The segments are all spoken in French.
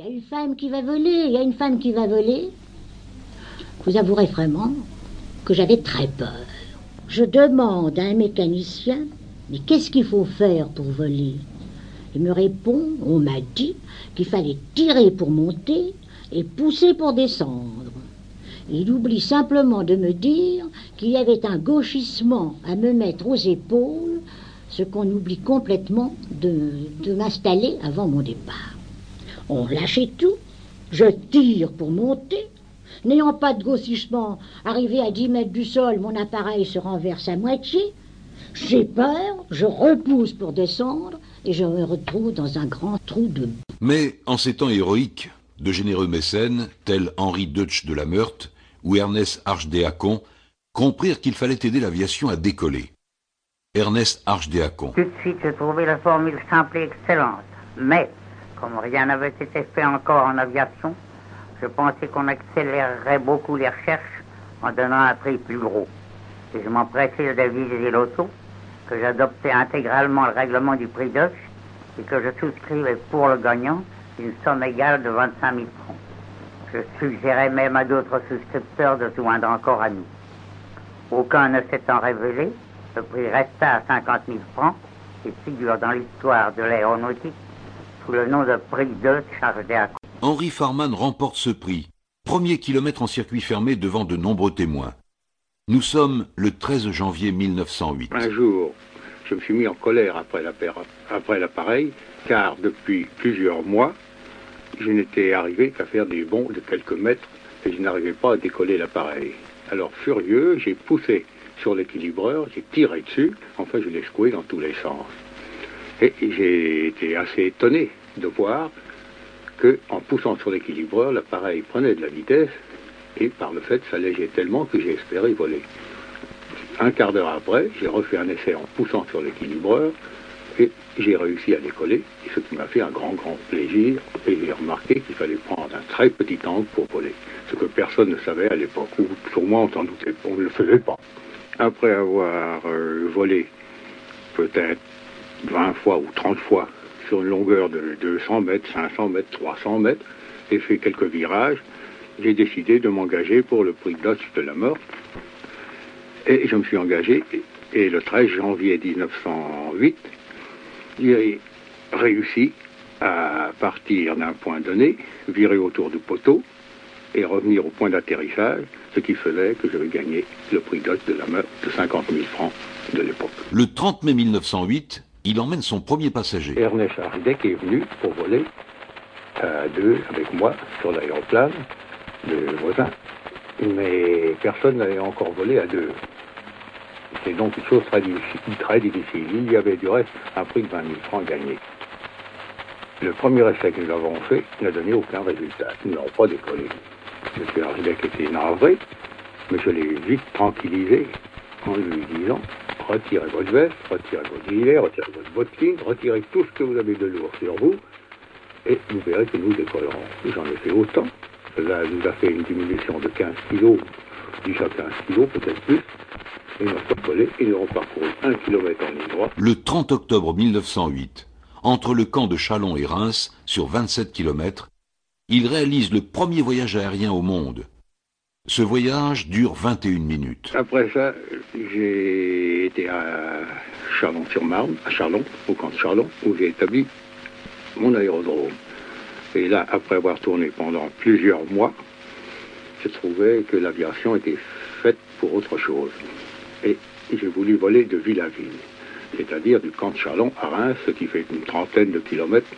Il y a une femme qui va voler, il y a une femme qui va voler. Vous avouerez vraiment que j'avais très peur. Je demande à un mécanicien, mais qu'est-ce qu'il faut faire pour voler? Il me répond, on m'a dit qu'il fallait tirer pour monter et pousser pour descendre. Il oublie simplement de me dire qu'il y avait un gauchissement à me mettre aux épaules, ce qu'on oublie complètement de, m'installer avant mon départ. On lâchait tout, je tire pour monter. N'ayant pas de gauchissement, arrivé à 10 mètres du sol, mon appareil se renverse à moitié. J'ai peur, je repousse pour descendre et je me retrouve dans un grand trou de boue. Mais en ces temps héroïques, de généreux mécènes, tels Henri Deutsch de la Meurthe ou Ernest Archdéacon, comprirent qu'il fallait aider l'aviation à décoller. Ernest Archdéacon. Tout de suite, j'ai trouvé la formule simple et excellente. Mais, comme rien n'avait été fait encore en aviation, je pensais qu'on accélérerait beaucoup les recherches en donnant un prix plus gros. Et je m'empressais d'aviser l'auto que j'adoptais intégralement le règlement du prix d'oche et que je souscrivais pour le gagnant une somme égale de 25 000 francs. Je suggérais même à d'autres souscripteurs de joindre encore à nous. Aucun ne s'étant révélé, le prix resta à 50 000 francs et figure dans l'histoire de l'aéronautique sous le nom de prix de Henri Farman remporte ce prix, premier kilomètre en circuit fermé devant de nombreux témoins. Nous sommes le 13 janvier 1908. Un jour, je me suis mis en colère après l'appareil, car depuis plusieurs mois, je n'étais arrivé qu'à faire des bonds de quelques mètres et je n'arrivais pas à décoller l'appareil. Alors furieux, j'ai poussé sur l'équilibreur, j'ai tiré dessus, enfin je l'ai secoué dans tous les sens. Et j'ai été assez étonné de voir que, en poussant sur l'équilibreur, l'appareil prenait de la vitesse et par le fait s'allégeait tellement que j'ai espéré voler. Un quart d'heure après, j'ai refait un essai en poussant sur l'équilibreur et j'ai réussi à décoller, ce qui m'a fait un grand, grand plaisir. Et j'ai remarqué qu'il fallait prendre un très petit angle pour voler, ce que personne ne savait à l'époque, ou pour moi on s'en doutait, on ne le faisait pas. Après avoir euh, volé peut-être 20 fois ou 30 fois sur une longueur de 200 mètres, 500 mètres, 300 mètres, et fait quelques virages, j'ai décidé de m'engager pour le prix Dodge de la mort. Et je me suis engagé, et le 13 janvier 1908, j'ai réussi à partir d'un point donné, virer autour du poteau et revenir au point d'atterrissage, ce qui faisait que j'avais gagné le prix Dodge de la meurtre de 50 000 francs de l'époque. Le 30 mai 1908, il emmène son premier passager. Ernest Hardec est venu pour voler à deux avec moi sur l'aéroplane de voisin. Mais personne n'avait encore volé à deux. C'est donc une chose très difficile. Il y avait du reste un prix de 20 000 francs gagné. Le premier essai que nous avons fait n'a donné aucun résultat. Nous n'avons pas décollé. M. Hardec était navré, mais je l'ai vite tranquillisé en lui disant retirez votre veste, retirez votre gilet, retirez votre bottine, retirez tout ce que vous avez de lourd sur vous, et vous verrez que nous décollerons. J'en ai fait autant. Cela nous a fait une diminution de 15 kilos, déjà 15 kilos, peut-être plus. Et nous avons collé et nous avons parcouru un kilomètre en ligne droite. Le 30 octobre 1908, entre le camp de Chalon et Reims, sur 27 kilomètres, il réalise le premier voyage aérien au monde. Ce voyage dure 21 minutes. Après ça, j'ai été à Chalon-sur-Marne, à Chalon, au camp de Chalon, où j'ai établi mon aérodrome. Et là, après avoir tourné pendant plusieurs mois, je trouvais que l'aviation était faite pour autre chose. Et j'ai voulu voler de ville à ville, c'est-à-dire du camp de Chalon à Reims, ce qui fait une trentaine de kilomètres,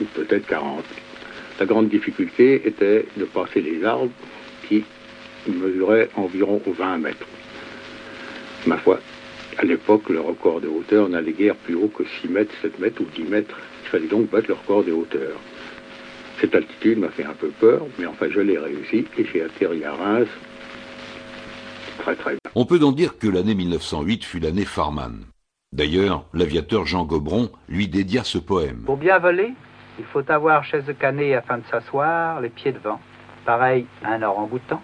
ou peut-être 40. La grande difficulté était de passer les arbres qui mesuraient environ 20 mètres. Ma foi, à l'époque, le record de hauteur n'allait guère plus haut que 6 mètres, 7 mètres ou 10 mètres. Il fallait donc battre le record de hauteur. Cette altitude m'a fait un peu peur, mais enfin je l'ai réussi et j'ai atterri à Reims très très bien. On peut donc dire que l'année 1908 fut l'année Farman. D'ailleurs, l'aviateur Jean Gobron lui dédia ce poème. Pour bien voler, il faut avoir chaise canée afin de s'asseoir, les pieds devant. Pareil à un orang-outan.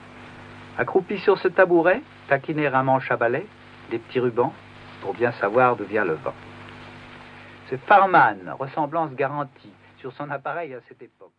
Accroupi sur ce tabouret, taquiner un manche à balai, des petits rubans, pour bien savoir d'où vient le vent. C'est Farman, ressemblance garantie, sur son appareil à cette époque.